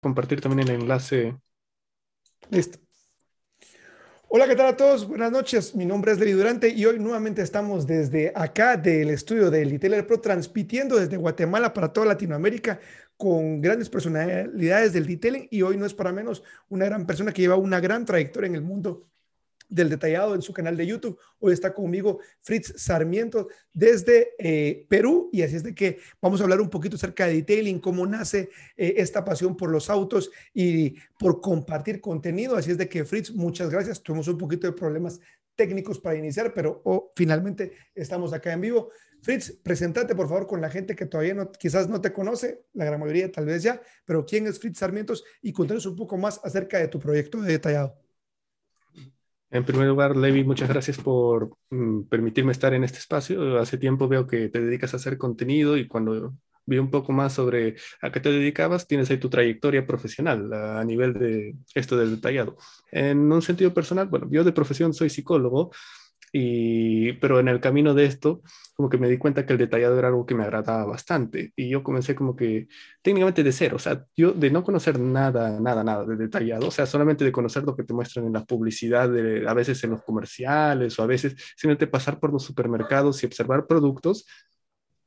compartir también el enlace. Listo. Hola, ¿qué tal a todos? Buenas noches. Mi nombre es Levi Durante y hoy nuevamente estamos desde acá del estudio del Detailer Pro transmitiendo desde Guatemala para toda Latinoamérica con grandes personalidades del detailing y hoy no es para menos una gran persona que lleva una gran trayectoria en el mundo del detallado en su canal de YouTube. Hoy está conmigo Fritz Sarmiento desde eh, Perú y así es de que vamos a hablar un poquito acerca de detailing, cómo nace eh, esta pasión por los autos y por compartir contenido. Así es de que Fritz, muchas gracias. Tuvimos un poquito de problemas técnicos para iniciar, pero oh, finalmente estamos acá en vivo. Fritz, presentate por favor con la gente que todavía no, quizás no te conoce, la gran mayoría tal vez ya, pero ¿quién es Fritz Sarmientos? Y contanos un poco más acerca de tu proyecto de detallado. En primer lugar, Levi, muchas gracias por mm, permitirme estar en este espacio. Hace tiempo veo que te dedicas a hacer contenido y cuando vi un poco más sobre a qué te dedicabas, tienes ahí tu trayectoria profesional a nivel de esto del detallado. En un sentido personal, bueno, yo de profesión soy psicólogo, y, pero en el camino de esto, como que me di cuenta que el detallado era algo que me agradaba bastante. Y yo comencé como que técnicamente de cero, o sea, yo de no conocer nada, nada, nada de detallado, o sea, solamente de conocer lo que te muestran en la publicidad, de, a veces en los comerciales o a veces simplemente pasar por los supermercados y observar productos,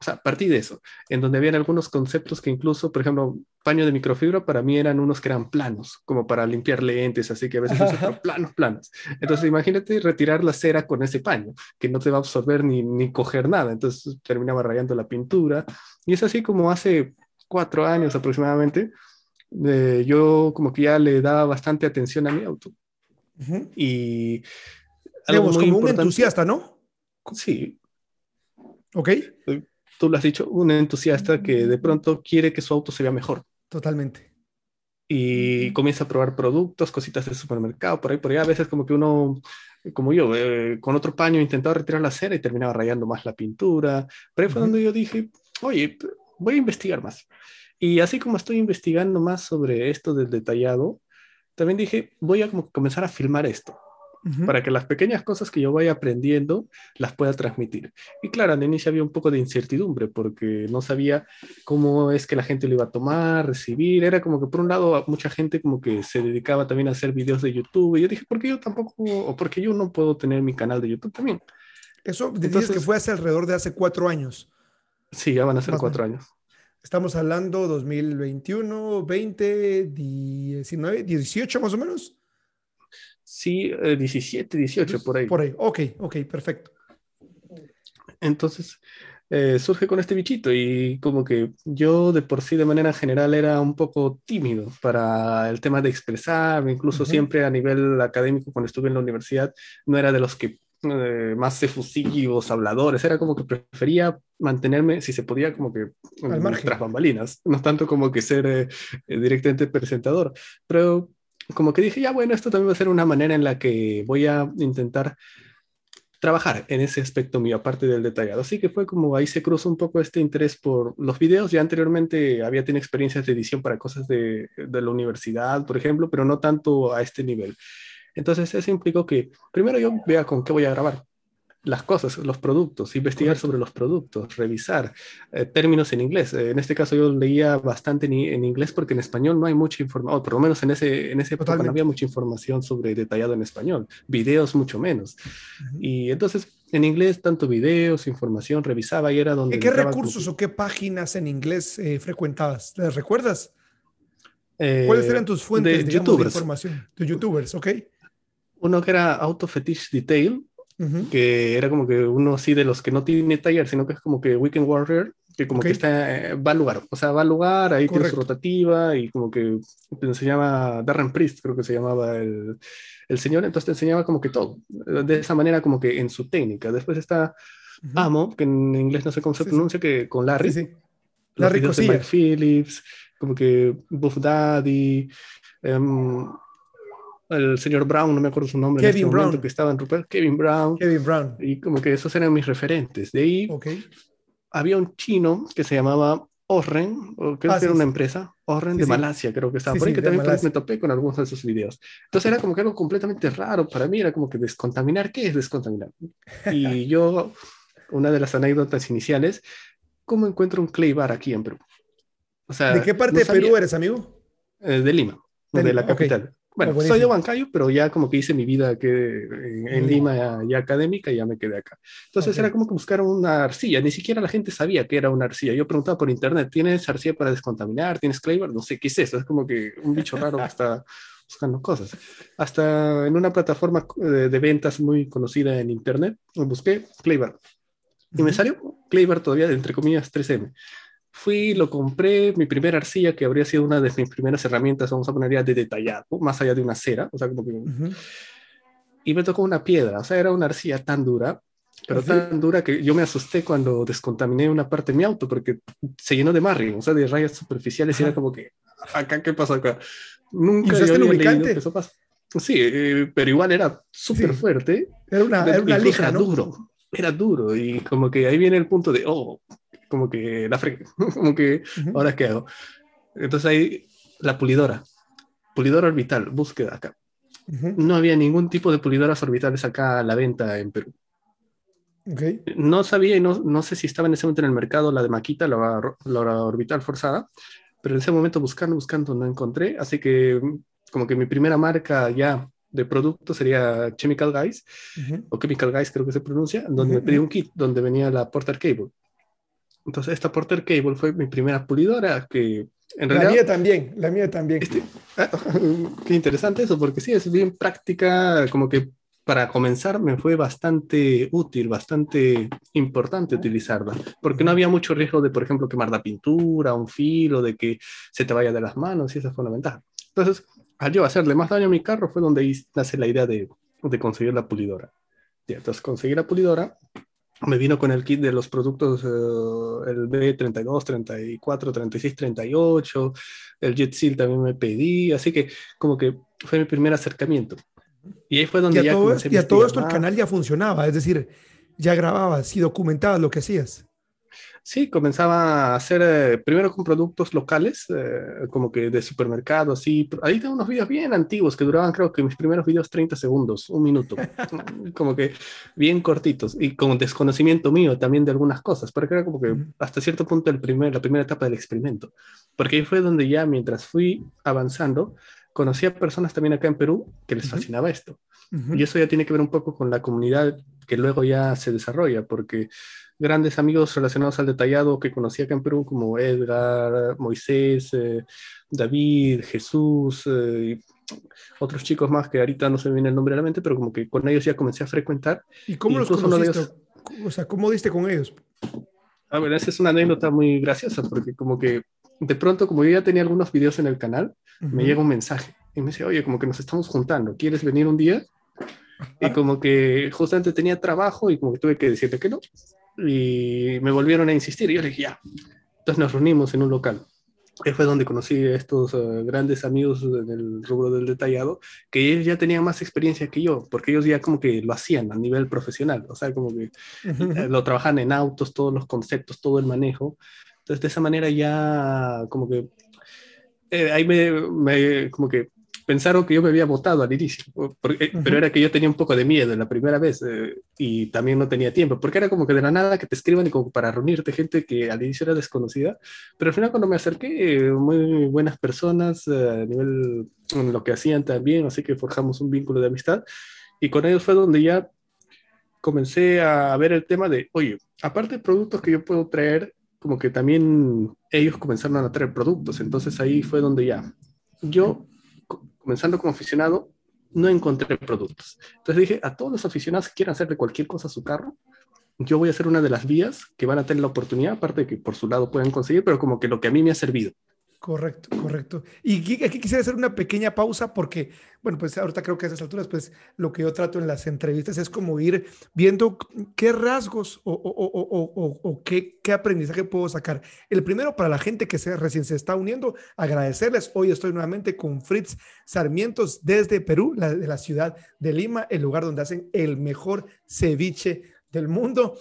o sea, partí de eso, en donde habían algunos conceptos que incluso, por ejemplo, paño de microfibra para mí eran unos que eran planos, como para limpiar lentes, así que a veces uso planos, planos. Entonces imagínate retirar la cera con ese paño, que no te va a absorber ni, ni coger nada, entonces terminaba rayando la pintura. Y es así como hace cuatro años aproximadamente, eh, yo como que ya le daba bastante atención a mi auto. Y... Digamos, como un entusiasta, ¿no? Sí. Ok tú lo has dicho, un entusiasta que de pronto quiere que su auto se vea mejor. Totalmente. Y comienza a probar productos, cositas de supermercado, por ahí, por ahí. A veces como que uno, como yo, eh, con otro paño intentaba retirar la cera y terminaba rayando más la pintura. Pero ahí fue donde yo dije, oye, voy a investigar más. Y así como estoy investigando más sobre esto del detallado, también dije, voy a comenzar a filmar esto para que las pequeñas cosas que yo vaya aprendiendo las pueda transmitir. Y claro, al inicio había un poco de incertidumbre porque no sabía cómo es que la gente lo iba a tomar, recibir. Era como que por un lado mucha gente como que se dedicaba también a hacer videos de YouTube y yo dije, ¿por qué yo tampoco, o por qué yo no puedo tener mi canal de YouTube también? Eso dices que fue hace alrededor de hace cuatro años. Sí, ya van a ser cuatro años. Estamos hablando 2021, 20, 19, 18 más o menos. Sí, 17, eh, 18, por ahí. Por ahí, ok, ok, perfecto. Entonces, eh, surge con este bichito y como que yo de por sí de manera general era un poco tímido para el tema de expresarme, incluso siempre a nivel académico cuando estuve en la universidad no era de los que eh, más efusivos, habladores, era como que prefería mantenerme, si se podía, como que tras bambalinas, no tanto como que ser directamente presentador, pero como que dije, ya bueno, esto también va a ser una manera en la que voy a intentar trabajar en ese aspecto mío, aparte del detallado. Así que fue como ahí se cruzó un poco este interés por los videos. Ya anteriormente había tenido experiencias de edición para cosas de, la universidad, por ejemplo, pero no tanto a este nivel. Entonces eso implicó que primero yo vea con qué voy a grabar las cosas, los productos, investigar sobre los productos, revisar eh, términos en inglés. Eh, en este caso yo leía bastante en, inglés porque en español no hay mucha información, por lo menos en ese, en ese época no había mucha información sobre detallado en español, videos mucho menos. Y entonces en inglés tanto videos, información, revisaba y era donde... ¿Qué recursos o qué páginas en inglés eh, frecuentabas? ¿Te recuerdas? ¿Cuáles eran tus fuentes de, de información? De youtubers, ok. Uno que era Auto Fetish Detail, que era como que uno así de los que no tiene taller, sino que es como que Weekend Warrior, que como que está, eh, va al lugar, o sea, va al lugar, ahí tiene su rotativa y como que te enseñaba, Darren Priest creo que se llamaba el, el, señor, entonces te enseñaba como que todo, de esa manera como que en su técnica. Después está Amo, que en inglés no sé cómo se pronuncia, que con Larry. Sí, Larry Mike Phillips, como que Buff Daddy. Um, el señor Brown, no me acuerdo su nombre, Kevin en Brown. que estaba en Rupert, Kevin Brown. Kevin Brown. Y como que esos eran mis referentes. De ahí había un chino que se llamaba Orren, o creo ah, que era una empresa, Orren de Malasia, creo que estaba por ahí, que también me topé con algunos de esos videos. Entonces era como que algo completamente raro para mí, era como que descontaminar, ¿qué es descontaminar? Y yo, una de las anécdotas iniciales, ¿cómo encuentro un clay bar aquí en Perú? O sea, ¿De qué parte de Perú eres, amigo? Eh, de Lima, de, la capital. Bueno, soy de Huancayo, pero ya como que hice mi vida que en, Lima ya, académica y ya me quedé acá. Entonces era como que buscar una arcilla, ni siquiera la gente sabía que era una arcilla. Yo preguntaba por internet, ¿tienes arcilla para descontaminar? ¿Tienes Claver? No sé qué es eso, es como que un bicho raro que está buscando cosas. Hasta en una plataforma de, de ventas muy conocida en internet, busqué Claver. Y me salió Claver todavía, entre comillas, 3M. Fui, lo compré, mi primera arcilla, que habría sido una de mis primeras herramientas, vamos a poner ya de detallado, más allá de una cera, o sea, como que... Y me tocó una piedra, o sea, era una arcilla tan dura, pero tan dura que yo me asusté cuando descontaminé una parte de mi auto, porque se llenó de marring, o sea, de rayas superficiales, y era como que, ¿acá qué pasó acá? Nunca yo había lubricante? eso pasa. Sí, eh, pero igual era súper fuerte. Era una, era una lija, ¿no? duro, era duro, y como que ahí viene el punto de, oh, como que la como que ahora qué hago. Entonces ahí la pulidora, pulidora orbital, búsqueda acá. No había ningún tipo de pulidoras orbitales acá a la venta en Perú. Okay. No sabía y no, no, sé si estaba en ese momento en el mercado la de Maquita, la, la orbital forzada, pero en ese momento buscando, buscando no encontré, así que como que mi primera marca ya de producto sería Chemical Guys, o Chemical Guys creo que se pronuncia, donde me pedí un kit donde venía la Porter Cable. Entonces, esta Porter Cable fue mi primera pulidora que en realidad... La mía también, la mía también. Este, ah, qué interesante eso, porque sí, es bien práctica, como que para comenzar me fue bastante útil, bastante importante utilizarla, porque no había mucho riesgo de, por ejemplo, quemar la pintura, un filo, de que se te vaya de las manos, y esa fue la ventaja. Entonces, al yo hacerle más daño a mi carro fue donde nace la idea de, de conseguir la pulidora. entonces, conseguí la pulidora, me vino con el kit de los productos, eh, el B32, 34, 36, 38, el Jet Seal también me pedí, así que como que fue mi primer acercamiento. Y ahí fue donde y ya todo, Y a todo esto el canal ya funcionaba, es decir, ya grababas y documentabas lo que hacías. Sí, comenzaba a hacer eh, primero con productos locales, eh, como que de supermercado, así. Ahí tengo unos videos bien antiguos que duraban, creo que mis primeros videos 30 segundos, un minuto, como que bien cortitos y con desconocimiento mío también de algunas cosas, porque era como que hasta cierto punto el primer, la primera etapa del experimento. Porque ahí fue donde ya mientras fui avanzando, conocí a personas también acá en Perú que les fascinaba esto. Y eso ya tiene que ver un poco con la comunidad que luego ya se desarrolla, porque grandes amigos relacionados al detallado que conocí acá en Perú, como Edgar, Moisés, eh, David, Jesús, eh, y otros chicos más que ahorita no se me viene el nombre a la mente, pero como que con ellos ya comencé a frecuentar. ¿Y cómo los conociste? O sea, ¿cómo diste con ellos? A ver, esa es una anécdota muy graciosa, porque como que de pronto, como yo ya tenía algunos videos en el canal, me llega un mensaje y me dice, oye, como que nos estamos juntando, ¿quieres venir un día? Y como que justamente tenía trabajo y como que tuve que decirle que no y me volvieron a insistir y yo le dije, ya. Entonces nos reunimos en un local. Que fue donde conocí a estos eh, grandes amigos del rubro del detallado, que ellos ya tenían más experiencia que yo, porque ellos ya como que lo hacían a nivel profesional, o sea, como que eh, lo trabajan en autos, todos los conceptos, todo el manejo. Entonces, de esa manera ya como que eh, ahí me, me, como que pensaron que yo me había votado al inicio, porque, pero era que yo tenía un poco de miedo la primera vez eh, y también no tenía tiempo, porque era como que de la nada que te escriban y como para reunirte gente que al inicio era desconocida, pero al final cuando me acerqué, muy buenas personas eh, a nivel en lo que hacían también, así que forjamos un vínculo de amistad y con ellos fue donde ya comencé a ver el tema de, oye, aparte de productos que yo puedo traer, como que también ellos comenzaron a traer productos, entonces ahí fue donde ya yo comenzando como aficionado, no encontré productos. Entonces dije, a todos los aficionados que quieran hacer de cualquier cosa su carro, yo voy a ser una de las vías que van a tener la oportunidad, aparte de que por su lado pueden conseguir, pero como que lo que a mí me ha servido. Correcto, correcto. Y aquí quisiera hacer una pequeña pausa porque, bueno, pues ahorita creo que a esas alturas, pues lo que yo trato en las entrevistas es como ir viendo qué rasgos o, qué, qué, aprendizaje puedo sacar. El primero, para la gente que se, recién se está uniendo, agradecerles. Hoy estoy nuevamente con Fritz Sarmientos desde Perú, la, de la ciudad de Lima, el lugar donde hacen el mejor ceviche del mundo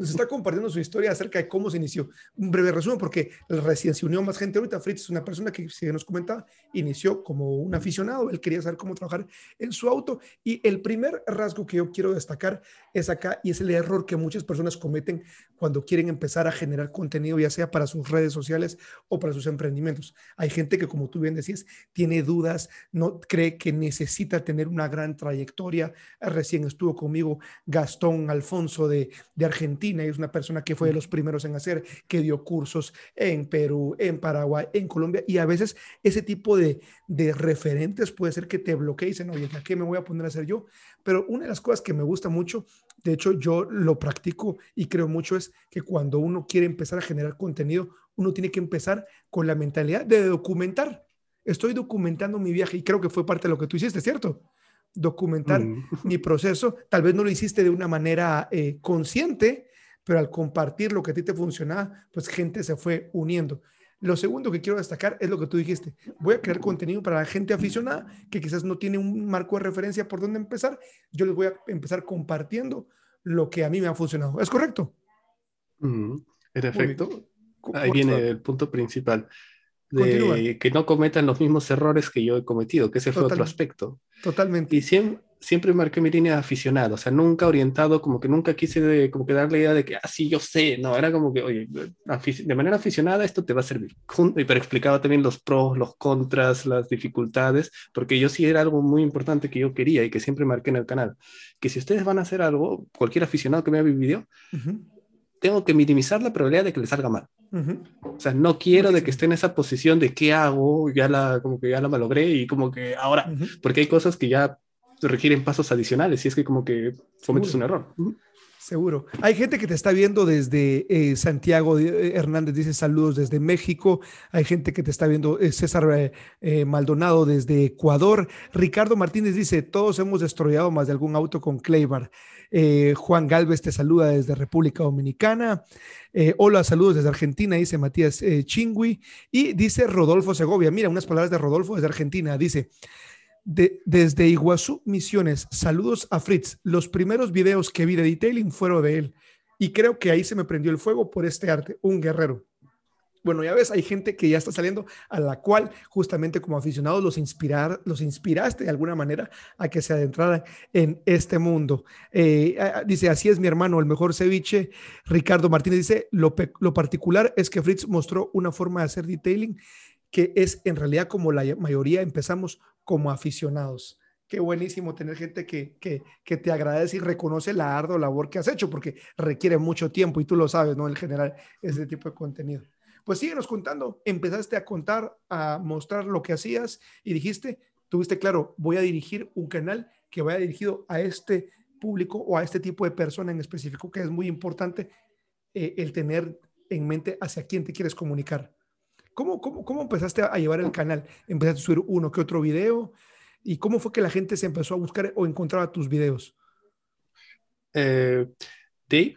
nos está compartiendo su historia acerca de cómo se inició. Un breve resumen, porque recién se unió más gente ahorita. Fritz es una persona que, si nos comentaba, inició como un aficionado. Él quería saber cómo trabajar en su auto. Y el primer rasgo que yo quiero destacar es acá, y es el error que muchas personas cometen cuando quieren empezar a generar contenido, ya sea para sus redes sociales o para sus emprendimientos. Hay gente que, como tú bien decías, tiene dudas, no cree que necesita tener una gran trayectoria. Recién estuvo conmigo Gastón Alfonso de, de Argentina es una persona que fue de los primeros en hacer, que dio cursos en Perú, en Paraguay, en Colombia, y a veces ese tipo de, de referentes puede ser que te bloqueen y dicen, oye, ¿a qué me voy a poner a hacer yo? Pero una de las cosas que me gusta mucho, de hecho yo lo practico y creo mucho, es que cuando uno quiere empezar a generar contenido, uno tiene que empezar con la mentalidad de documentar. Estoy documentando mi viaje y creo que fue parte de lo que tú hiciste, ¿cierto? documentar mm. mi proceso. Tal vez no lo hiciste de una manera eh, consciente, pero al compartir lo que a ti te funcionaba, pues gente se fue uniendo. Lo segundo que quiero destacar es lo que tú dijiste. Voy a crear contenido para la gente aficionada que quizás no tiene un marco de referencia por dónde empezar. Yo les voy a empezar compartiendo lo que a mí me ha funcionado. ¿Es correcto? en efecto, ahí viene el punto principal de que no cometan los mismos errores que yo he cometido, que ese fue otro aspecto. Totalmente. Y siempre, siempre marqué mi línea de aficionado, o sea, nunca orientado, como que nunca quise de, como que dar la idea de que, ah, sí, yo sé, no, era como que, oye, de manera aficionada esto te va a servir. Pero explicaba también los pros, los contras, las dificultades, porque yo sí era algo muy importante que yo quería y que siempre marqué en el canal, que si ustedes van a hacer algo, cualquier aficionado que me mi video, tengo que minimizar la probabilidad de que le salga mal. O sea, no quiero de que esté en esa posición de qué hago, ya la, como que ya la malogré y como que ahora, porque hay cosas que ya requieren pasos adicionales y es que como que cometes un error. Seguro. Hay gente que te está viendo desde eh, Santiago eh, Hernández, dice saludos desde México. Hay gente que te está viendo, eh, César Maldonado desde Ecuador. Ricardo Martínez dice, todos hemos destroyado más de algún auto con Claybar. Juan Galvez te saluda desde República Dominicana. hola, saludos desde Argentina, dice Matías Chingui. Y dice Rodolfo Segovia, mira unas palabras de Rodolfo desde Argentina. Dice, desde Iguazú, Misiones, saludos a Fritz. Los primeros videos que vi de detailing fueron de él. Y creo que ahí se me prendió el fuego por este arte, un guerrero. Bueno, ya ves, hay gente que ya está saliendo a la cual justamente como aficionados los, inspirar, los inspiraste de alguna manera a que se adentraran en este mundo. Eh, dice, así es mi hermano, el mejor ceviche. Ricardo Martínez dice, lo, lo particular es que Fritz mostró una forma de hacer detailing que es en realidad como la mayoría empezamos como aficionados. Qué buenísimo tener gente que, que, te agradece y reconoce la ardua labor que has hecho, porque requiere mucho tiempo y tú lo sabes, ¿no? En general, ese tipo de contenido. Pues síguenos contando. Empezaste a contar, a mostrar lo que hacías y dijiste, tuviste claro, voy a dirigir un canal que vaya dirigido a este público o a este tipo de persona en específico, que es muy importante eh, el tener en mente hacia quién te quieres comunicar. ¿Cómo, cómo, cómo empezaste a llevar el canal? ¿Empezaste a subir uno que otro video? ¿Y cómo fue que la gente se empezó a buscar o encontraba tus videos? Eh, Sí,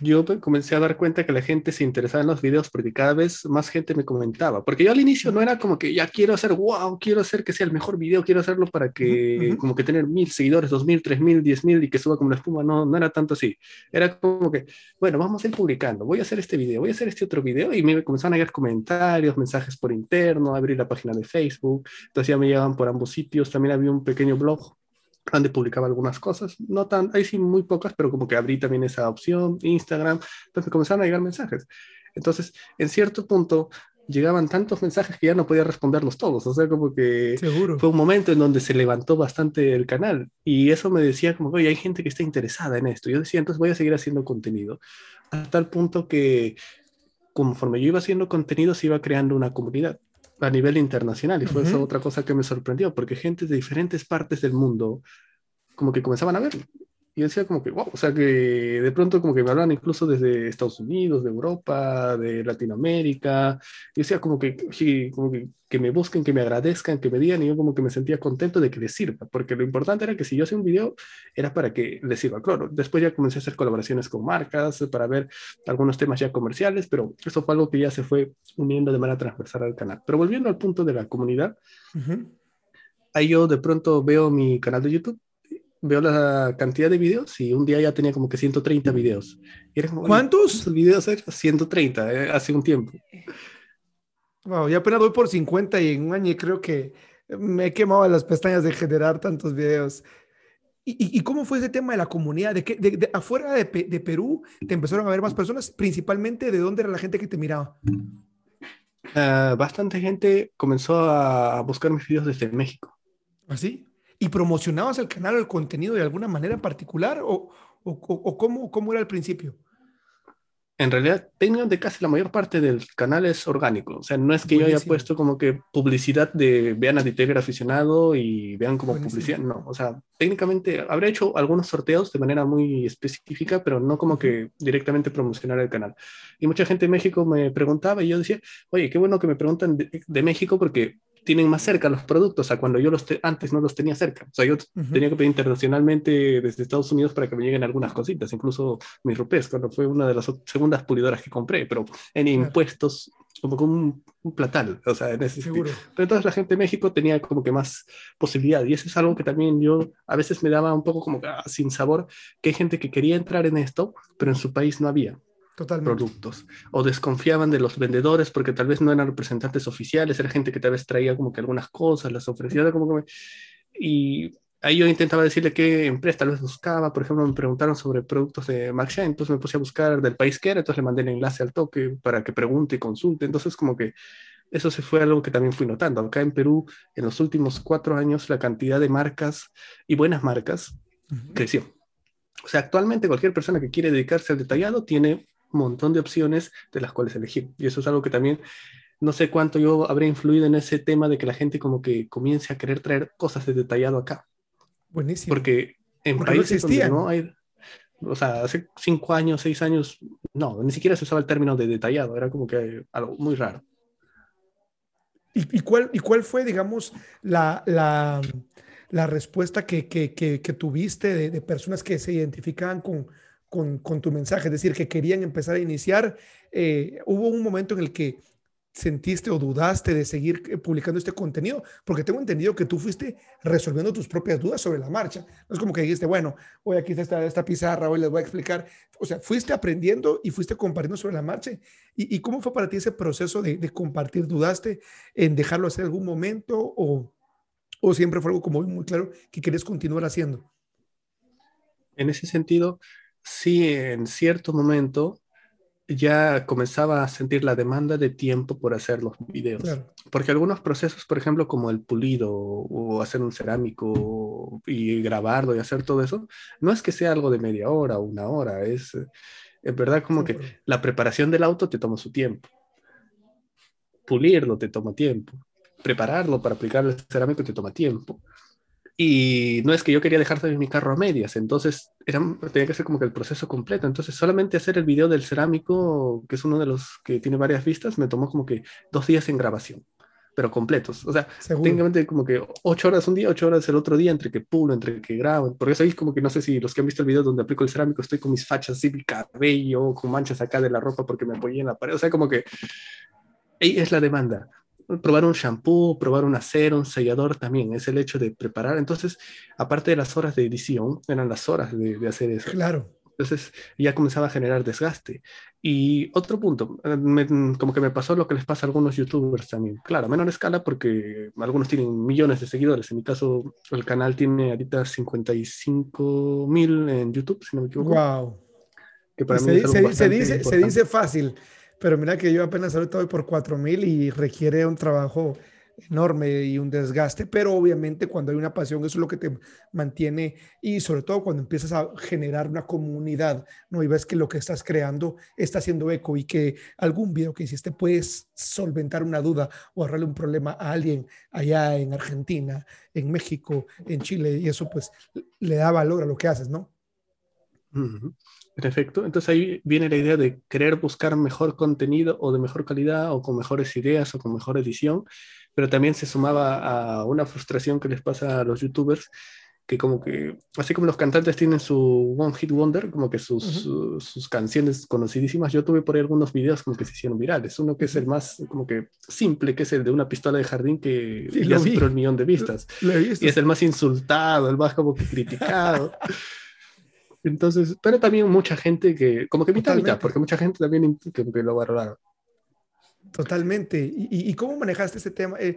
yo comencé a dar cuenta que la gente se interesaba en los videos porque cada vez más gente me comentaba. Porque yo al inicio no era como que ya quiero hacer, wow, quiero hacer que sea el mejor video, quiero hacerlo para que, como que tener mil seguidores, dos mil, tres mil, diez mil y que suba como la espuma. No, no era tanto así. Era como que, bueno, vamos a ir publicando, voy a hacer este video, voy a hacer este otro video y me comenzaron a llegar comentarios, mensajes por interno, abrir la página de Facebook. Entonces ya me llegaban por ambos sitios. También había un pequeño blog donde publicaba algunas cosas, no tan, ahí sí muy pocas, pero como que abrí también esa opción, Instagram, entonces comenzaron a llegar mensajes. Entonces, en cierto punto, llegaban tantos mensajes que ya no podía responderlos todos, o sea, como que Seguro. fue un momento en donde se levantó bastante el canal y eso me decía como, oye, hay gente que está interesada en esto. Yo decía, entonces voy a seguir haciendo contenido, hasta tal punto que conforme yo iba haciendo contenido se iba creando una comunidad a nivel internacional y fue eso otra cosa que me sorprendió, porque gente de diferentes partes del mundo como que comenzaban a verlo. Y decía como que, wow, o sea que de pronto como que me hablan incluso desde Estados Unidos, de Europa, de Latinoamérica. Y decía como que, como que, que, me busquen, que me agradezcan, que me digan, y yo como que me sentía contento de que les sirva, porque lo importante era que si yo hacía un video, era para que les sirva. Claro, después ya comencé a hacer colaboraciones con marcas para ver algunos temas ya comerciales, pero eso fue algo que ya se fue uniendo de manera transversal al canal. Pero volviendo al punto de la comunidad, ahí yo de pronto veo mi canal de YouTube veo la cantidad de videos y un día ya tenía como que 130 videos. ¿Cuántos? videos 130 eh, hace un tiempo. Wow, ya apenas voy por 50 y en un año creo que me he quemado las pestañas de generar tantos videos. ¿Y, cómo fue ese tema de la comunidad? ¿De, que de, afuera de, de, Perú te empezaron a ver más personas? Principalmente, ¿de dónde era la gente que te miraba? Ah, bastante gente comenzó a buscar mis videos desde México. ¿Así? ¿Ah, ¿Y promocionabas el canal o el contenido de alguna manera particular? ¿O, o, o cómo, cómo era al principio? en realidad de casi la mayor parte del canal es orgánico. O sea, no es que yo haya puesto como que publicidad de vean a Ditegra aficionado y vean como publicidad. No, o sea, técnicamente habré hecho algunos sorteos de manera muy específica, pero no como que directamente promocionar el canal. Y mucha gente en México me preguntaba y yo decía, oye, qué bueno que me preguntan de México porque tienen más cerca los productos a cuando yo los antes no los tenía cerca. O sea, yo tenía que pedir internacionalmente desde Estados Unidos para que me lleguen algunas cositas, incluso mi rupés, cuando fue una de las segundas pulidoras que compré, pero en impuestos, como un, un, platal, o sea, en ese Seguro. Pero entonces la gente de México tenía como que más posibilidad, y eso es algo que también yo a veces me daba un poco como ah, sin sabor, que hay gente que quería entrar en esto, pero en su país no había. Totalmente. productos. O desconfiaban de los vendedores porque tal vez no eran representantes oficiales, era gente que tal vez traía como que algunas cosas, las ofrecía como. Y ahí yo intentaba decirle qué empresa tal vez buscaba. Por ejemplo, me preguntaron sobre productos de Shine, entonces me puse a buscar del país que era, entonces le mandé el enlace al toque para que pregunte y consulte. Entonces como que eso se fue algo que también fui notando. Acá en Perú, en los últimos cuatro años, la cantidad de marcas y buenas marcas creció. O sea, actualmente cualquier persona que quiere dedicarse al detallado tiene montón de opciones de las cuales elegir. Y eso es algo que también no sé cuánto yo habré influido en ese tema de que la gente como que comience a querer traer cosas de detallado acá. Buenísimo. Porque en países no donde no hay, o sea, hace cinco años, seis años, no, ni siquiera se usaba el término de detallado, era como que algo muy raro. ¿Y, cuál, y cuál fue, digamos, la, la, la respuesta que, que, que, tuviste de, de, personas que se identificaban con, con, tu mensaje, es decir, que querían empezar a iniciar. Eh, hubo un momento en el que sentiste o dudaste de seguir eh, publicando este contenido? Porque tengo entendido que tú fuiste resolviendo tus propias dudas sobre la marcha. No es como que dijiste, bueno, hoy aquí está esta, pizarra, hoy les voy a explicar. O sea, fuiste aprendiendo y fuiste compartiendo sobre la marcha. ¿Y, cómo fue para ti ese proceso de, compartir? ¿Dudaste en dejarlo hacer algún momento o, o siempre fue algo como muy claro que querías continuar haciendo? En ese sentido, sí en cierto momento ya comenzaba a sentir la demanda de tiempo por hacer los videos. Porque algunos procesos, por ejemplo, como el pulido o hacer un cerámico y grabarlo y hacer todo eso, no es que sea algo de media hora o una hora, es en verdad como que la preparación del auto te toma su tiempo. Pulirlo te toma tiempo. Prepararlo para aplicar el cerámico te toma tiempo. Y no es que yo quería dejar de mi carro a medias, entonces era, tenía que hacer como que el proceso completo. Entonces solamente hacer el video del cerámico, que es uno de los que tiene varias vistas, me tomó como que dos días en grabación, pero completos. O sea, técnicamente como que ocho horas un día, ocho horas el otro día, entre que pulo, entre que grabo. Por eso ahí como que no sé si los que han visto el video donde aplico el cerámico, estoy con mis fachas así, mi cabello, con manchas acá de la ropa porque me apoyé en la pared. O sea, como que ahí es la demanda probar un shampoo, probar un acero, un sellador también, es el hecho de preparar. Entonces, aparte de las horas de edición, eran las horas de, de hacer eso. Claro. Entonces ya comenzaba a generar desgaste. Y otro punto, eh, como que me pasó lo que les pasa a algunos youtubers también. Claro, a menor escala porque algunos tienen millones de seguidores. En mi caso, el canal tiene ahorita 55 mil en YouTube, si no me equivoco. ¡Wow! Que para mí se, se, dice, se dice fácil, pero mira que yo apenas ahorita voy por 4000 y requiere un trabajo enorme y un desgaste, pero obviamente cuando hay una pasión eso es lo que te mantiene y sobre todo cuando empiezas a generar una comunidad, ¿no? Y ves que lo que estás creando está haciendo eco y que algún video que hiciste puedes solventar una duda o ahorrarle un problema a alguien allá en Argentina, en México, en Chile y eso pues le da valor a lo que haces, ¿no? Perfecto. Entonces ahí viene la idea de querer buscar mejor contenido o de mejor calidad o con mejores ideas o con mejor edición, pero también se sumaba a una frustración que les pasa a los youtubers que como que, así como los cantantes tienen su One Hit Wonder, como que sus, sus, canciones conocidísimas, yo tuve por ahí algunos videos como que se hicieron virales. Uno que es el más como que simple, que es el de una pistola de jardín que ya superó el millón de vistas. y es el más insultado, el más como que criticado. Entonces, pero también mucha gente que, como que mitad, mitad, porque mucha gente también que, lo valoraron. Totalmente. ¿Y, cómo manejaste ese tema eh,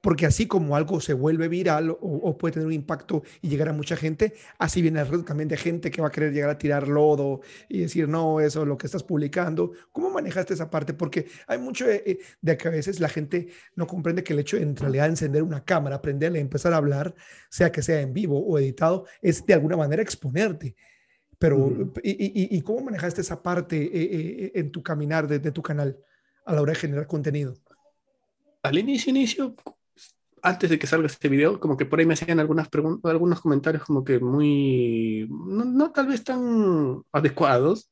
Porque así como algo se vuelve viral o, puede tener un impacto y llegar a mucha gente, así viene el reto también de gente que va a querer llegar a tirar lodo y decir, no, eso es lo que estás publicando. ¿Cómo manejaste esa parte? Porque hay mucho de, que a veces la gente no comprende que el hecho de en realidad encender una cámara, aprenderle, empezar a hablar, sea que sea en vivo o editado, es de alguna manera exponerte. Pero, y, y, cómo manejaste esa parte eh, eh, eh, en tu caminar desde tu canal a la hora de generar contenido? Al inicio, inicio, antes de que salga este video, como que por ahí me hacían algunas preguntas, algunos comentarios como que muy, no, no, tal vez tan adecuados,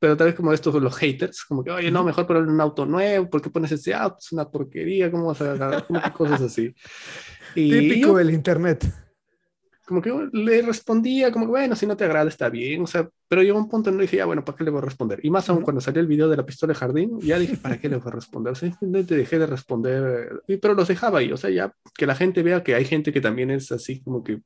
pero tal vez como estos los haters, como que, oye, no, mejor ponerle un auto nuevo, ¿por qué pones ese auto? Es una porquería, ¿cómo vas a cosas así. Típico del internet como que le respondía, como que bueno, si no te agrada está bien, o sea, pero llegó un punto en el que dije, ya bueno, ¿para qué le voy a responder? Y más aún cuando salió el video de la pistola de jardín, ya dije, ¿para qué le voy a responder? O sea, simplemente dejé de responder, pero los dejaba ahí, o sea, ya que la gente vea que hay gente que también es así como que,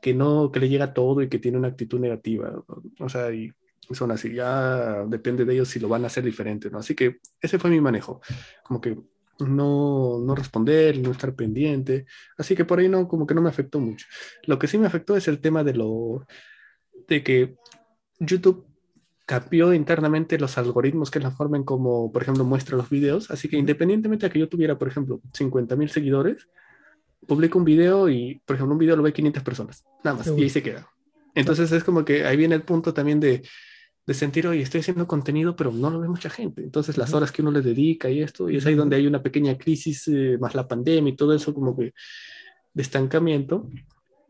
que no, que le llega todo y que tiene una actitud negativa, o sea, y son así, ya depende de ellos si lo van a hacer diferente, ¿no? Así que ese fue mi manejo, como que no, no responder, no estar pendiente. Así que por ahí no, como que no me afectó mucho. Lo que sí me afectó es el tema de lo, de que YouTube cambió internamente los algoritmos que la formen como, por ejemplo, muestra los videos. Así que independientemente de que yo tuviera, por ejemplo, 50 mil seguidores, publico un video y, por ejemplo, un video lo ve 500 personas, nada más, y ahí se queda. Entonces es como que ahí viene el punto también de de sentir, oye, estoy haciendo contenido, pero no lo ve mucha gente. Entonces, las horas que uno le dedica y esto, y es ahí donde hay una pequeña crisis, eh, más la pandemia y todo eso, como que de estancamiento.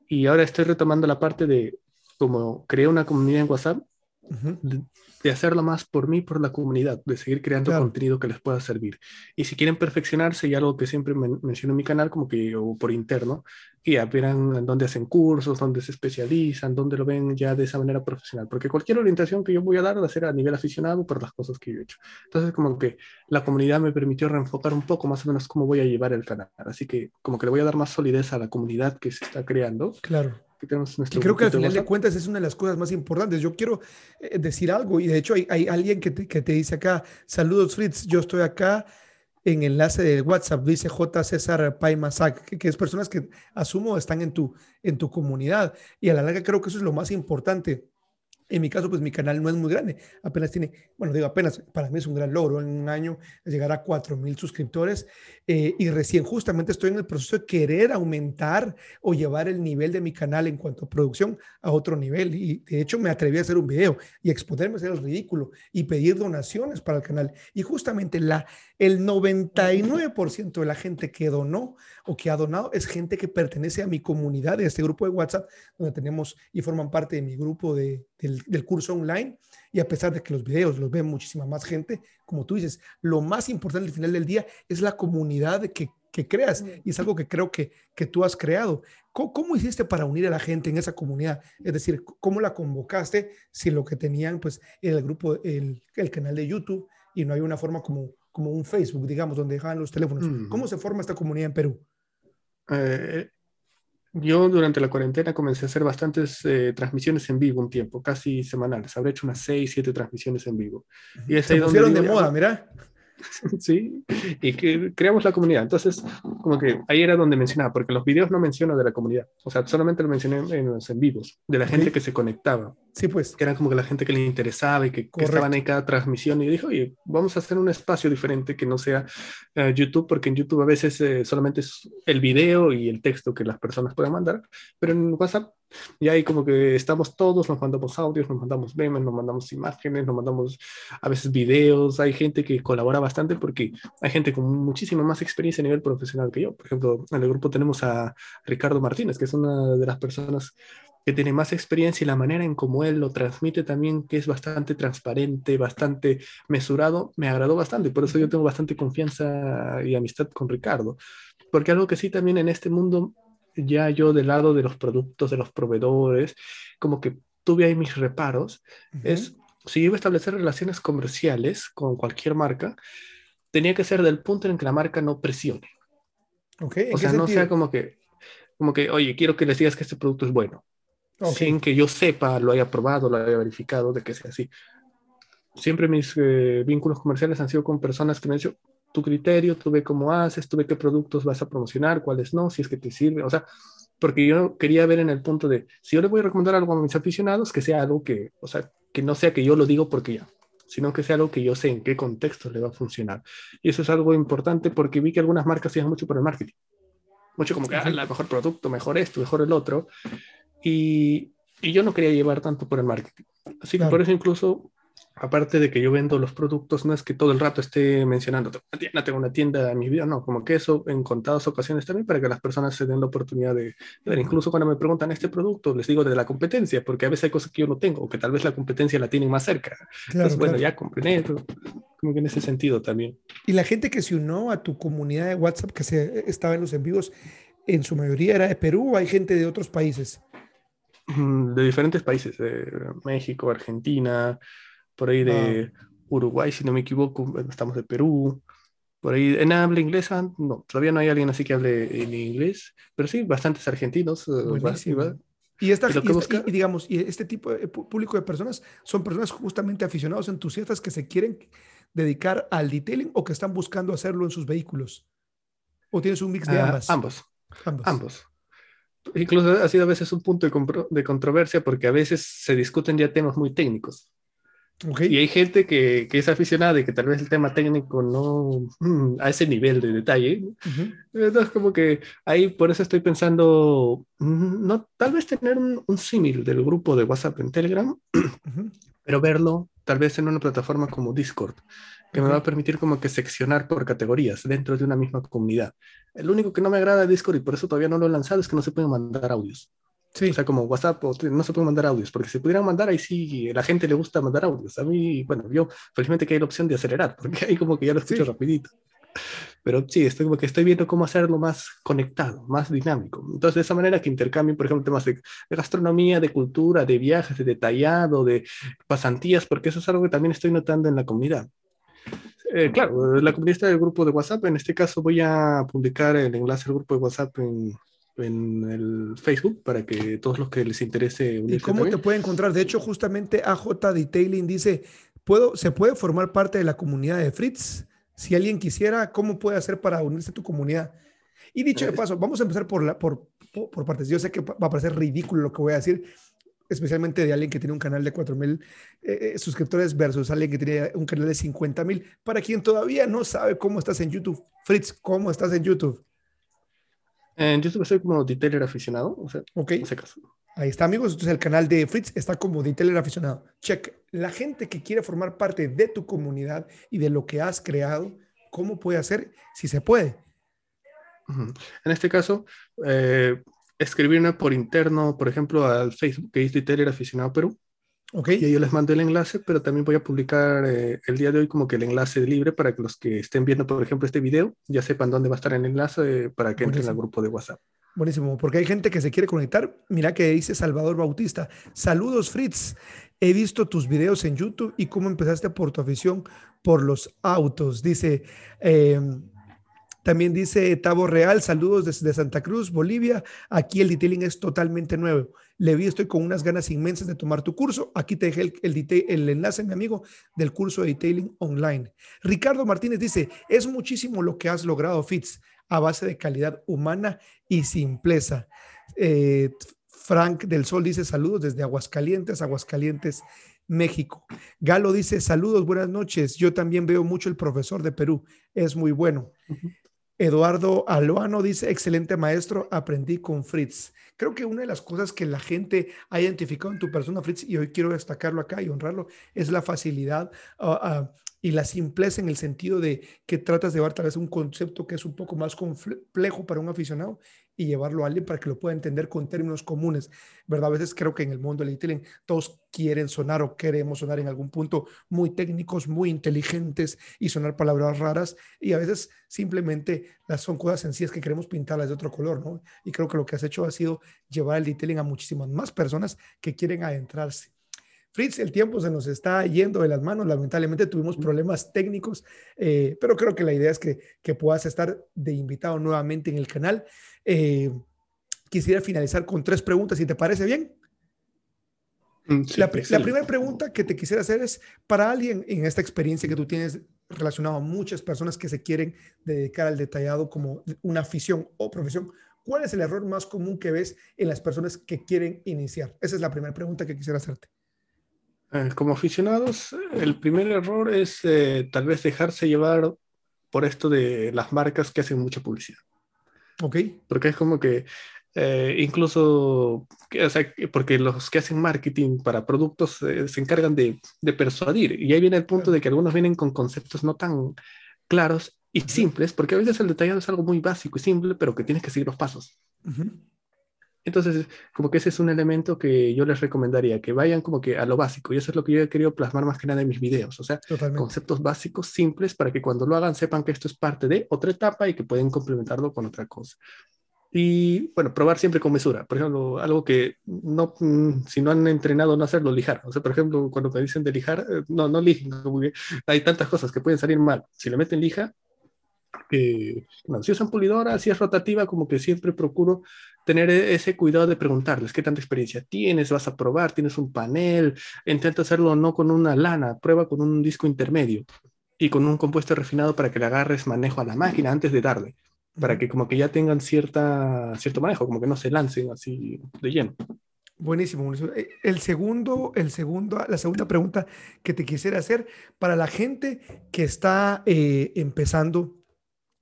Y ahora estoy retomando la parte de como creé una comunidad en WhatsApp, de hacerlo más por mí, por la comunidad, de seguir creando contenido que les pueda servir. Y si quieren perfeccionarse, y algo que siempre menciono en mi canal, como que o por interno, que ya verán dónde hacen cursos, dónde se especializan, dónde lo ven ya de esa manera profesional. Porque cualquier orientación que yo voy a dar va a ser a nivel aficionado por las cosas que yo he hecho. Entonces, como que la comunidad me permitió reenfocar un poco más o menos cómo voy a llevar el canal. Así que, como que le voy a dar más solidez a la comunidad que se está creando. Claro que creo que al final de cuentas es una de las cosas más importantes. Yo quiero eh, decir algo y de hecho hay, hay alguien que te, que te, dice acá, saludos Fritz, yo estoy acá en enlace de WhatsApp, dice J. César Paimasac, que, que es personas que asumo están en tu, en tu comunidad y a la larga creo que eso es lo más importante en mi caso, pues mi canal no es muy grande, apenas tiene, bueno, digo apenas, para mí es un gran logro en un año llegar a 4.000 suscriptores eh, y recién justamente estoy en el proceso de querer aumentar o llevar el nivel de mi canal en cuanto a producción a otro nivel y de hecho me atreví a hacer un video y exponerme a hacer el ridículo y pedir donaciones para el canal. Y justamente la, el 99% de la gente que donó o que ha donado es gente que pertenece a mi comunidad, de este grupo de WhatsApp donde tenemos y forman parte de mi grupo de del, curso online y a pesar de que los videos los ve muchísima más gente, como tú dices, lo más importante al final del día es la comunidad que, que creas y es algo que creo que, que tú has creado. ¿Cómo, hiciste para unir a la gente en esa comunidad? Es decir, ¿cómo la convocaste si lo que tenían pues el grupo, el, el canal de YouTube y no hay una forma como, como un Facebook, digamos, donde dejaban los teléfonos? ¿Cómo se forma esta comunidad en Perú? Eh, yo durante la cuarentena comencé a hacer bastantes eh, transmisiones en vivo un tiempo, casi semanales. Habré hecho unas 6, 7 transmisiones en vivo. Y es Se pusieron de moda, mira. sí, y que creamos la comunidad. Entonces, como que ahí era donde mencionaba, porque los videos no menciono de la comunidad, o sea, solamente lo mencioné en los en vivos, de la gente que se conectaba. Sí, pues. Que eran como que la gente que le interesaba y que, estaban en cada transmisión y dijo, oye, vamos a hacer un espacio diferente que no sea eh, YouTube, porque en YouTube a veces eh, solamente es el video y el texto que las personas pueden mandar, pero en WhatsApp y ahí como que estamos todos, nos mandamos audios, nos mandamos memes, nos mandamos imágenes, nos mandamos a veces videos. Hay gente que colabora bastante porque hay gente con muchísima más experiencia a nivel profesional que yo. Por ejemplo, en el grupo tenemos a Ricardo Martínez, que es una de las personas que tiene más experiencia y la manera en cómo él lo transmite también, que es bastante transparente, bastante mesurado, me agradó bastante. Por eso yo tengo bastante confianza y amistad con Ricardo. Porque algo que sí también en este mundo ya yo del lado de los productos, de los proveedores, como que tuve ahí mis reparos, es si iba a establecer relaciones comerciales con cualquier marca, tenía que ser del punto en que la marca no presione. Okay, o sea, no sea como que, como que, oye, quiero que les digas que este producto es bueno, sin que yo sepa, lo haya probado, lo haya verificado, de que sea así. Siempre mis eh, vínculos comerciales han sido con personas que me han dicho, tu criterio, tú ve cómo haces, tú ve qué productos vas a promocionar, cuáles no, si es que te sirve, o sea, porque yo quería ver en el punto de, si yo le voy a recomendar algo a mis aficionados, que sea algo que, o sea, que no sea que yo lo digo porque ya, sino que sea algo que yo sé en qué contexto le va a funcionar. Y eso es algo importante porque vi que algunas marcas se mucho por el marketing. Mucho como que, ah, el mejor producto, mejor esto, mejor el otro. Y, y yo no quería llevar tanto por el marketing. Así que por eso incluso aparte de que yo vendo los productos, no es que todo el rato esté mencionando, no tengo una tienda en mi vida, no, como que eso en contadas ocasiones también para que las personas se den la oportunidad de, ver. Incluso cuando me preguntan este producto, les digo de la competencia, porque a veces hay cosas que yo no tengo, o que tal vez la competencia la tienen más cerca. Entonces, bueno, ya compré como que en ese sentido también. Y la gente que se unió a tu comunidad de WhatsApp, que se, estaba en los envíos, en su mayoría era de Perú o hay gente de otros países? Mm, de diferentes países, de México, Argentina, por ahí de Uruguay, si no me equivoco, estamos de Perú, por ahí en habla inglesa, no, todavía no hay alguien así que hable en inglés, pero sí, bastantes argentinos. Eh, y, esta, y, digamos, y este tipo de público de personas son personas justamente aficionados, entusiastas que se quieren dedicar al detailing o que están buscando hacerlo en sus vehículos. ¿O tienes un mix de ah, ambas? ambos. Ambos. Incluso ha sido a veces un punto de, de controversia porque a veces se discuten ya temas muy técnicos. Y hay gente que, que, es aficionada y que tal vez el tema técnico no mm, a ese nivel de detalle. Entonces, como que ahí por eso estoy pensando, mm, no, tal vez tener un, un símil del grupo de WhatsApp en Telegram, pero verlo tal vez en una plataforma como Discord, que me va a permitir como que seccionar por categorías dentro de una misma comunidad. El único que no me agrada de Discord y por eso todavía no lo he lanzado es que no se pueden mandar audios. Sí. O sea, como WhatsApp no se pueden mandar audios, porque si pudieran mandar, ahí sí, a la gente le gusta mandar audios. A mí, bueno, yo felizmente que hay la opción de acelerar, porque ahí como que ya lo escucho rapidito. Pero sí, estoy como que estoy viendo cómo hacerlo más conectado, más dinámico. Entonces, de esa manera que intercambien, por ejemplo, temas de, gastronomía, de cultura, de viajes, de detallado, de pasantías, porque eso es algo que también estoy notando en la comunidad. Eh, claro, la comunidad está del grupo de WhatsApp. En este caso voy a publicar el enlace del grupo de WhatsApp en, en el Facebook para que todos los que les interese ¿Y cómo te puede encontrar? De hecho, justamente AJ Detailing dice, ¿puedo, ¿se puede formar parte de la comunidad de Fritz? Si alguien quisiera, ¿cómo puede hacer para unirse a tu comunidad? Y dicho de paso, vamos a empezar por, la, por, por, partes. Yo sé que va a parecer ridículo lo que voy a decir, especialmente de alguien que tiene un canal de 4 mil eh, eh, suscriptores versus alguien que tiene un canal de 50 mil. Para quien todavía no sabe cómo estás en YouTube, Fritz, ¿cómo estás en YouTube? En YouTube soy como detailer aficionado, o sea, ok. En caso. Ahí está, amigos. Entonces, el canal de Fritz está como detailer aficionado. Check. La gente que quiere formar parte de tu comunidad y de lo que has creado, ¿cómo puede hacer? Si se puede. En este caso, eh, escribirme por interno, por ejemplo, al Facebook, que es Detailer Aficionado Perú. Okay. Y yo les mando el enlace, pero también voy a publicar eh, el día de hoy como que el enlace libre para que los que estén viendo, por ejemplo, este video ya sepan dónde va a estar el enlace eh, para que entren al grupo de WhatsApp. Buenísimo, porque hay gente que se quiere conectar. Mira que dice Salvador Bautista. Saludos, Fritz. He visto tus videos en YouTube y cómo empezaste por tu afición por los autos. Dice, em, también dice Tavo Real, saludos desde Santa Cruz, Bolivia. Aquí el detailing es totalmente nuevo. Le vi, estoy con unas ganas inmensas de tomar tu curso. Aquí te dejé el, enlace, mi amigo, del curso de detailing online. Ricardo Martínez dice, es muchísimo lo que has logrado, Fitz, a base de calidad humana y simpleza. Eh, Frank del Sol dice, saludos desde Aguascalientes, Aguascalientes, México. Galo dice, saludos, buenas noches. Yo también veo mucho el profesor de Perú, es muy bueno. Eduardo Aloano dice, excelente maestro, aprendí con Fritz. Creo que una de las cosas que la gente ha identificado en tu persona, Fritz, y hoy quiero destacarlo acá y honrarlo, es la facilidad ah, ah, y la simpleza en el sentido de que tratas de llevar tal vez un concepto que es un poco más complejo para un aficionado y llevarlo a alguien para que lo pueda entender con términos comunes, ¿verdad? A veces creo que en el mundo del detailing todos quieren sonar o queremos sonar en algún punto muy técnicos, muy inteligentes y sonar palabras raras y a veces simplemente las son cosas sencillas que queremos pintarlas de otro color, ¿no? Y creo que lo que has hecho ha sido llevar el detailing a muchísimas más personas que quieren adentrarse. Fritz, el tiempo se nos está yendo de las manos. Lamentablemente tuvimos problemas técnicos, eh, pero creo que la idea es que, que, puedas estar de invitado nuevamente en el canal. Eh, quisiera finalizar con tres preguntas, si te parece bien. Mm, la, primera pregunta que te quisiera hacer es, para alguien en esta experiencia que tú tienes relacionado a muchas personas que se quieren dedicar al detallado como una afición o profesión, ¿cuál es el error más común que ves en las personas que quieren iniciar? Esa es la primera pregunta que quisiera hacerte. Eh, como aficionados, el primer error es eh, tal vez dejarse llevar por esto de las marcas que hacen mucha publicidad. Ok. Porque es como que eh, incluso, o sea, porque los que hacen marketing para productos se encargan de, de, persuadir. Y ahí viene el punto de que algunos vienen con conceptos no tan claros y simples, porque a veces el detallado es algo muy básico y simple, pero que tienes que seguir los pasos. Entonces, como que ese es un elemento que yo les recomendaría, que vayan como que a lo básico. Y eso es lo que yo he querido plasmar más que nada en mis videos. O sea, conceptos básicos, simples, para que cuando lo hagan sepan que esto es parte de otra etapa y que pueden complementarlo con otra cosa. Y bueno, probar siempre con mesura. Por ejemplo, algo que no, mm, si no han entrenado, no hacerlo, lijar. O sea, por ejemplo, cuando me dicen de lijar, eh, no, no lijen, hay tantas cosas que pueden salir mal. Si le meten lija, que, bueno, si usan pulidora, si es rotativa, como que siempre procuro tener e-, ese cuidado de preguntarles qué tanta experiencia tienes, vas a probar, tienes un panel, intenta hacerlo no con una lana, prueba con un disco intermedio y con un compuesto refinado para que le agarres manejo a la máquina antes de darle, para que como que ya tengan cierta, cierto manejo, como que no se lancen así de lleno. Buenísimo, eh, El segundo, el segundo, la segunda pregunta que te quisiera hacer para la gente que está eh, empezando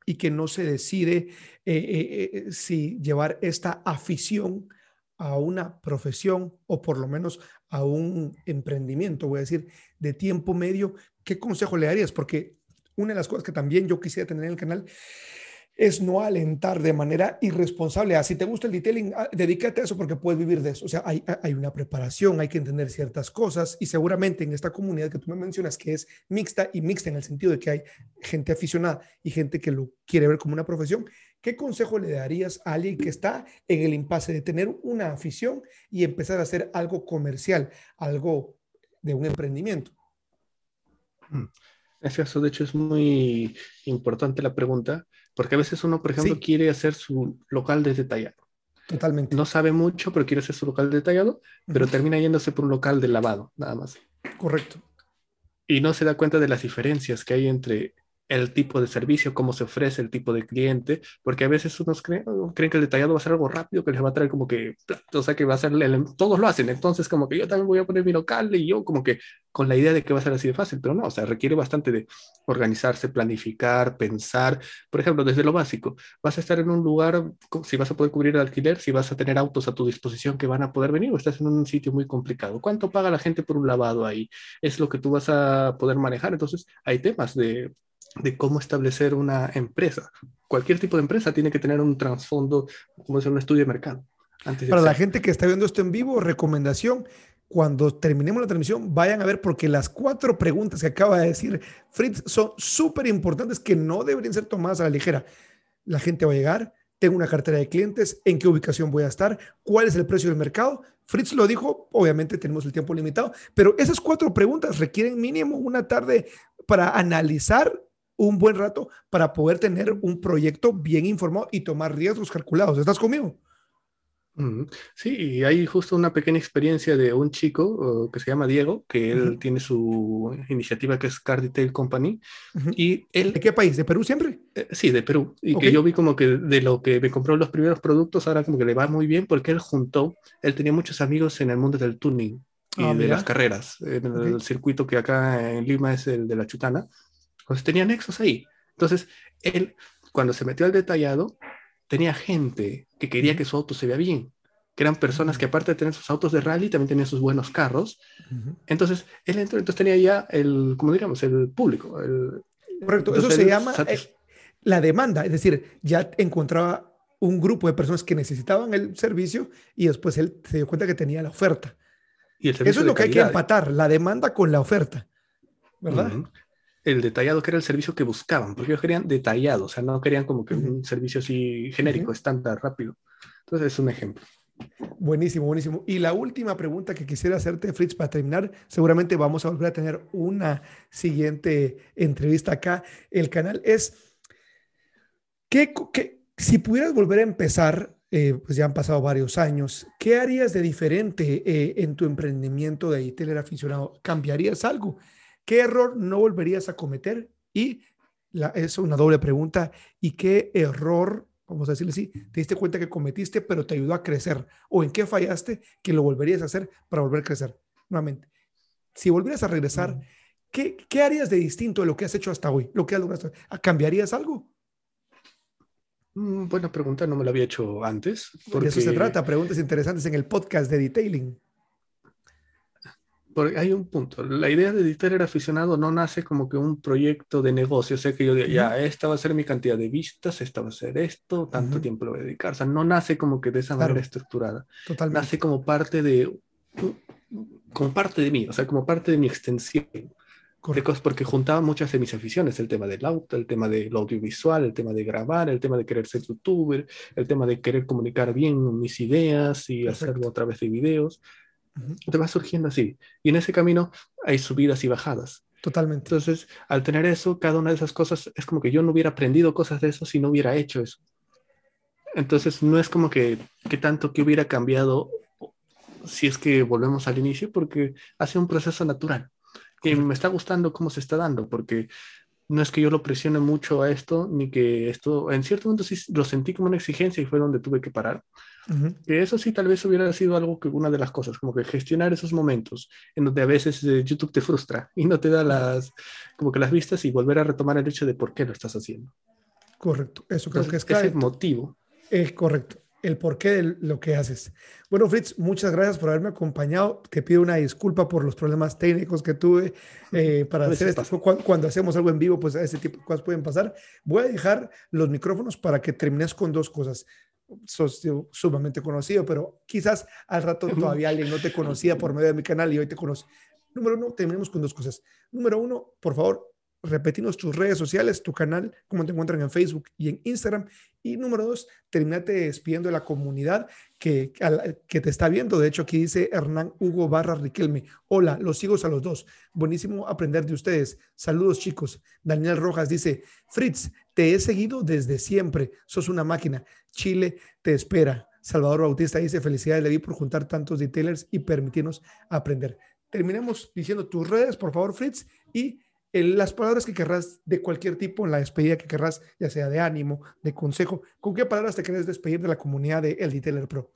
y que no se decide eh, eh, eh, si llevar esta afición a una profesión o por lo menos a un emprendimiento, voy a decir, de tiempo medio, ¿qué consejo le darías? Porque una de las cosas que también yo quisiera tener en el canal es no alentar de manera irresponsable. Ah, si te gusta el detailing, ah, dedícate a eso porque puedes vivir de eso. O sea, hay, hay, una preparación, hay que entender ciertas cosas y seguramente en esta comunidad que tú me mencionas, que es mixta y mixta en el sentido de que hay gente aficionada y gente que lo quiere ver como una profesión, ¿qué consejo le darías a alguien que está en el impasse de tener una afición y empezar a hacer algo comercial, algo de un emprendimiento? Mm. Caso, de hecho, es muy importante la pregunta porque a veces uno, por ejemplo, quiere hacer su local de detallado. Totalmente. No sabe mucho, pero quiere hacer su local detallado, pero termina yéndose por un local de lavado, nada más. Correcto. Y no se da cuenta de las diferencias que hay entre el tipo de servicio, cómo se ofrece el tipo de cliente, porque a veces unos creen, que el detallado va a ser algo rápido, que les va a traer como que, o sea, que va a ser, todos lo hacen, entonces como que yo también voy a poner mi local y yo como que con la idea de que va a ser así de fácil, pero no, o sea, requiere bastante de organizarse, planificar, pensar, por ejemplo, desde lo básico, vas a estar en un lugar, si vas a poder cubrir el alquiler, si vas a tener autos a tu disposición que van a poder venir o estás en un sitio muy complicado, ¿cuánto paga la gente por un lavado ahí? Es lo que tú vas a poder manejar, entonces hay temas de de cómo establecer una empresa. Cualquier tipo de empresa tiene que tener un trasfondo, como es un estudio de mercado. Para la gente que está viendo esto en vivo, recomendación, cuando terminemos la transmisión, vayan a ver porque las cuatro preguntas que acaba de decir Fritz son súper importantes que no deberían ser tomadas a la ligera. La gente va a llegar, tengo una cartera de clientes, en qué ubicación voy a estar, cuál es el precio del mercado. Fritz lo dijo, obviamente tenemos el tiempo limitado, pero esas cuatro preguntas requieren mínimo una tarde para analizar un buen rato para poder tener un proyecto bien informado y tomar riesgos calculados. ¿Estás conmigo? Sí, y hay justo una pequeña experiencia de un chico que se llama Diego, que él tiene su iniciativa que es Car Detail Company. y él, ¿De qué país? ¿De Perú siempre? Eh, sí, de Perú. Y que yo vi como que de lo que me compró los primeros productos, ahora como que le va muy bien porque él juntó, él tenía muchos amigos en el mundo del tuning y ah, de las carreras, en el circuito que acá en Lima es el de la Chutana. Entonces tenía nexos ahí. Entonces, él, cuando se metió al detallado, tenía gente que quería que su auto se vea bien. que eran personas que aparte de tener sus autos de rally, también tenían sus buenos carros. Entonces, él entró, entonces tenía ya el, como digamos, el público. El, Correcto, eso se llama eh, la demanda, es decir, ya encontraba un grupo de personas que necesitaban el servicio y después él se dio cuenta que tenía la oferta. Y eso es lo que hay que empatar, la demanda con la oferta, ¿verdad? El detallado que era el servicio que buscaban, porque ellos querían detallado, o sea, no querían como que un servicio así genérico, estándar, rápido. Entonces es un ejemplo. Buenísimo, buenísimo. Y la última pregunta que quisiera hacerte, Fritz, para terminar, seguramente vamos a volver a tener una siguiente entrevista acá. El canal es, ¿qué, si pudieras volver a empezar, eh, pues ya han pasado varios años, ¿qué harías de diferente eh, en tu emprendimiento de e aficionado? ¿Cambiarías algo? ¿Qué error no volverías a cometer? Y la, es una doble pregunta. ¿Y qué error vamos a decirle así, te diste cuenta que cometiste, pero te ayudó a crecer, o en qué fallaste que lo volverías a hacer para volver a crecer. Nuevamente, si volvieras a regresar, ¿qué, ¿qué, harías de distinto de lo que has hecho hasta hoy? ¿Lo que has logrado? ¿Cambiarías algo? Mm, buena pregunta, no me la había hecho antes. De eso se trata, preguntas interesantes en el podcast de Detailing porque hay un punto. La idea de editar aficionado no nace como que un proyecto de negocio. O sea, que yo diga, ya, esta va a ser mi cantidad de vistas, esta va a ser esto, tanto tiempo lo voy a dedicar. O sea, no nace como que de esa manera estructurada. Totalmente. Nace como parte de, como parte de mí, o sea, como parte de mi extensión. Cosas, porque juntaba muchas de mis aficiones, el tema del auto, el tema del audiovisual, el tema de grabar, el tema de querer ser youtuber, el tema de querer comunicar bien mis ideas y hacerlo a través de videos te va surgiendo así. Y en ese camino hay subidas y bajadas. Totalmente. Entonces, al tener eso, cada una de esas cosas es como que yo no hubiera aprendido cosas de eso si no hubiera hecho eso. Entonces, no es como que, que tanto que hubiera cambiado si es que volvemos al inicio, porque hace un proceso natural. Y me está gustando cómo se está dando, porque no es que yo lo presione mucho a esto, ni que esto, en cierto momento sí lo sentí como una exigencia y fue donde tuve que parar. Que eso sí tal vez hubiera sido algo que una de las cosas, como que gestionar esos momentos en donde a veces eh, YouTube te frustra y no te da las, como que las vistas y volver a retomar el hecho de por qué lo estás haciendo. Correcto, eso creo que es clave. el motivo. Es correcto, el porqué de lo que haces. Bueno, Fritz, muchas gracias por haberme acompañado. Te pido una disculpa por los problemas técnicos que tuve eh, para hacer esto. Cuando, cuando, hacemos algo en vivo, pues ese tipo de cosas pueden pasar. Voy a dejar los micrófonos para que termines con dos cosas sos sumamente conocido, pero quizás al rato todavía alguien no te conocía por medio de mi canal y hoy te conoce. Número uno, terminemos con dos cosas. Número uno, por favor, repetimos tus redes sociales, tu canal, cómo te encuentran en Facebook y en Instagram. Y número dos, terminate despidiendo de la comunidad que, que te está viendo. De hecho, aquí dice Hernán Hugo Barra Riquelme. Hola, los sigo a los dos. Buenísimo aprender de ustedes. Saludos, chicos. Daniel Rojas dice, Fritz, te he seguido desde siempre. Sos una máquina. Chile te espera. Salvador Bautista dice, felicidades, Levi, por juntar tantos detailers y permitirnos aprender. Terminemos diciendo tus redes, por favor, Fritz, y las palabras que querrás de cualquier tipo en la despedida que querrás, ya sea de ánimo, de consejo. ¿Con qué palabras te querés despedir de la comunidad de El Detailer Pro?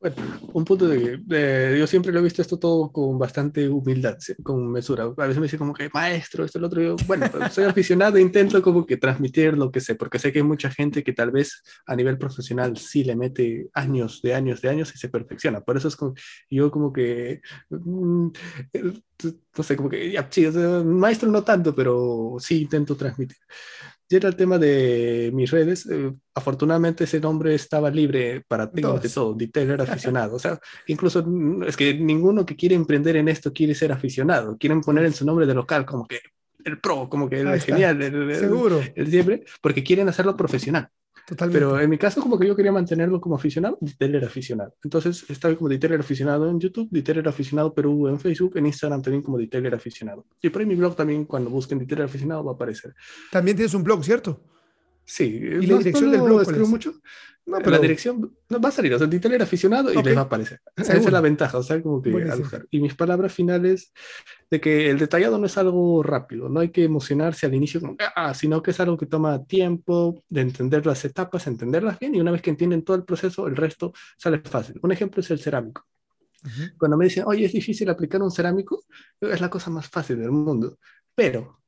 Bueno, un punto de, yo siempre lo he visto esto todo con bastante humildad, con mesura. A veces me dice como que maestro, esto, lo otro. Yo, bueno, pues, soy aficionado e intento como que transmitir lo que sé, porque sé que hay mucha gente que tal vez a nivel profesional sí le mete años de años de años y se perfecciona. Por eso es como, yo como que, mm, no sé, como que, ya, sí, maestro no tanto, pero sí intento transmitir. Y era el tema de mis redes. Eh, afortunadamente ese nombre estaba libre para de todo. Detailer aficionado. O sea, incluso mm, es que ninguno que quiere emprender en esto quiere ser aficionado. Quieren poner en su nombre de local como que el pro, como que el genial, el, Seguro. el siempre, porque quieren hacerlo profesional. Pero en mi caso, como que yo quería mantenerlo como aficionado, Detailer aficionado. Entonces estaba como Detailer aficionado en YouTube, Detailer aficionado Perú en Facebook, en Instagram también como Detailer aficionado. Y por ahí mi blog también, cuando busquen Detailer aficionado, va a aparecer. También tienes un blog, ¿cierto? Sí. ¿Y la dirección del blog? Escribo mucho. No, pero la dirección no, va a salir, o sea, Detailer aficionado y les va a aparecer. Esa es la ventaja, o sea, como que Y mis palabras finales de que el detallado no es algo rápido, no hay que emocionarse al inicio, como, ah, sino que es algo que toma tiempo de entender las etapas, entenderlas bien, y una vez que entienden todo el proceso, el resto sale fácil. Un ejemplo es el cerámico. Cuando me dicen, oye, es difícil aplicar un cerámico, es la cosa más fácil del mundo. Pero,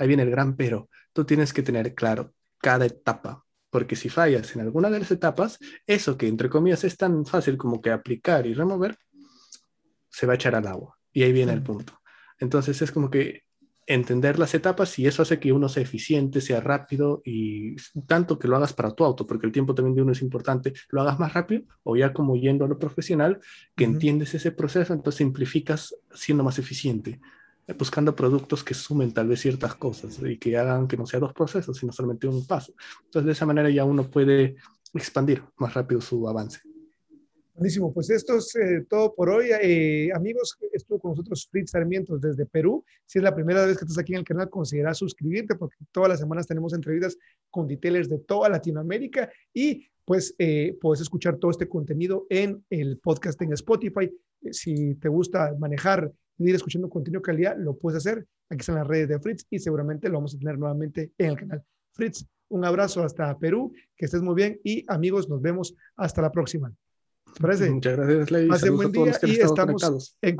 ahí viene el gran pero, tú tienes que tener claro cada etapa porque si fallas en alguna de las etapas, eso que entre comillas es tan fácil como que aplicar y remover, se va a echar al agua. Y ahí viene el punto. Entonces es como que entender las etapas y eso hace que uno sea eficiente, sea rápido y tanto que lo hagas para tu auto, porque el tiempo también de uno es importante, lo hagas más rápido o ya como yendo a lo profesional, que entiendes ese proceso, entonces simplificas siendo más eficiente, buscando productos que sumen tal vez ciertas cosas y que hagan que no sea dos procesos, sino solamente un paso. Entonces de esa manera ya uno puede expandir más rápido su avance. Buenísimo, pues esto es eh, todo por hoy. Eh, amigos, estuvo con nosotros Fritz Sarmiento desde Perú. Si es la primera vez que estás aquí en el canal, considera suscribirte porque todas las semanas tenemos entrevistas con detailers de toda Latinoamérica y pues eh, puedes escuchar todo este contenido en el podcast en Spotify. Si te gusta manejar ir escuchando contenido de calidad, lo puedes hacer. Aquí están las redes de Fritz y seguramente lo vamos a tener nuevamente en el canal. Fritz, un abrazo hasta Perú, que estés muy bien y amigos, nos vemos hasta la próxima. Muchas gracias, Ley. Hace buen día y estamos en